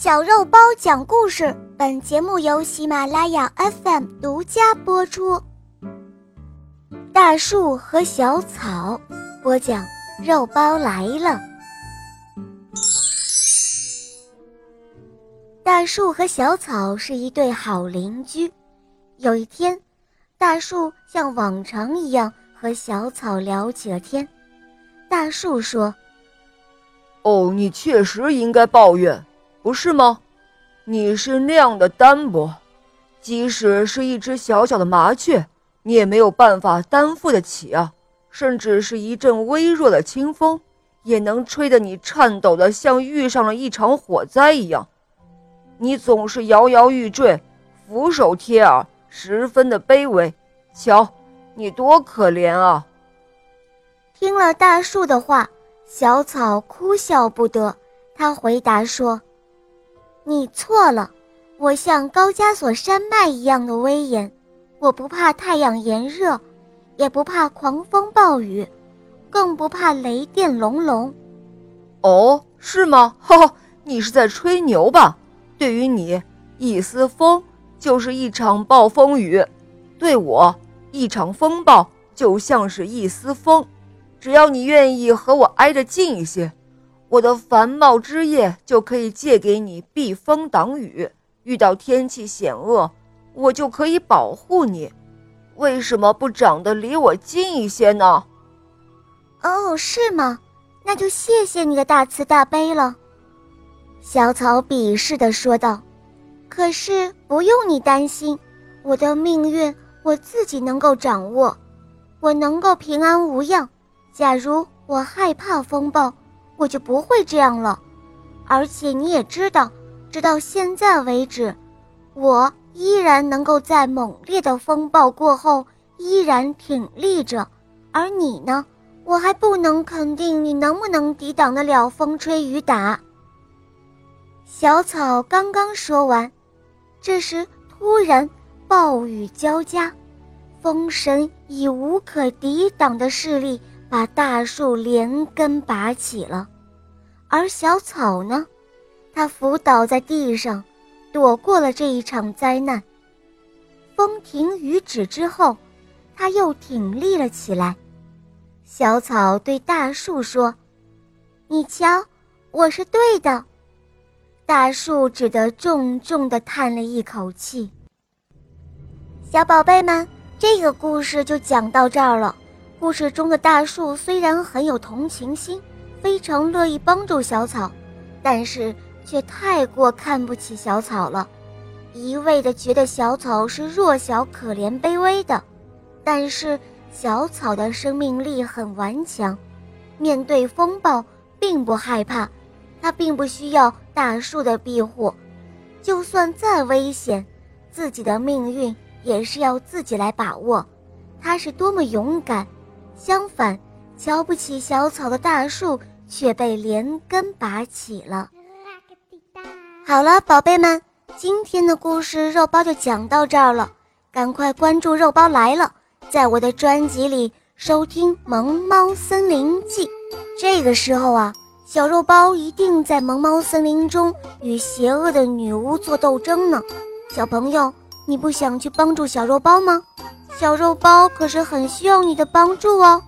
小肉包讲故事，本节目由喜马拉雅 FM 独家播出。大树和小草播讲，肉包来了。大树和小草是一对好邻居。有一天，大树像往常一样和小草聊起了天。大树说：“哦，你确实应该抱怨。”不是吗？你是那样的单薄，即使是一只小小的麻雀，你也没有办法担负得起啊！甚至是一阵微弱的清风，也能吹得你颤抖的像遇上了一场火灾一样。你总是摇摇欲坠，俯首贴耳，十分的卑微。瞧，你多可怜啊！听了大树的话，小草哭笑不得。他回答说。你错了，我像高加索山脉一样的威严，我不怕太阳炎热，也不怕狂风暴雨，更不怕雷电隆隆。哦，是吗？哈哈，你是在吹牛吧？对于你，一丝风就是一场暴风雨；对我，一场风暴就像是一丝风。只要你愿意和我挨着近一些。我的繁茂枝叶就可以借给你避风挡雨，遇到天气险恶，我就可以保护你。为什么不长得离我近一些呢？哦，是吗？那就谢谢你的大慈大悲了。”小草鄙视地说道。“可是不用你担心，我的命运我自己能够掌握，我能够平安无恙。假如我害怕风暴。”我就不会这样了，而且你也知道，直到现在为止，我依然能够在猛烈的风暴过后依然挺立着。而你呢？我还不能肯定你能不能抵挡得了风吹雨打。小草刚刚说完，这时突然暴雨交加，风神以无可抵挡的势力。把大树连根拔起了，而小草呢？它伏倒在地上，躲过了这一场灾难。风停雨止之后，它又挺立了起来。小草对大树说：“你瞧，我是对的。”大树只得重重地叹了一口气。小宝贝们，这个故事就讲到这儿了。故事中的大树虽然很有同情心，非常乐意帮助小草，但是却太过看不起小草了，一味的觉得小草是弱小、可怜、卑微的。但是小草的生命力很顽强，面对风暴并不害怕，它并不需要大树的庇护，就算再危险，自己的命运也是要自己来把握。它是多么勇敢！相反，瞧不起小草的大树却被连根拔起了。好了，宝贝们，今天的故事肉包就讲到这儿了。赶快关注“肉包来了”，在我的专辑里收听《萌猫森林记》。这个时候啊，小肉包一定在萌猫森林中与邪恶的女巫做斗争呢。小朋友，你不想去帮助小肉包吗？小肉包可是很需要你的帮助哦。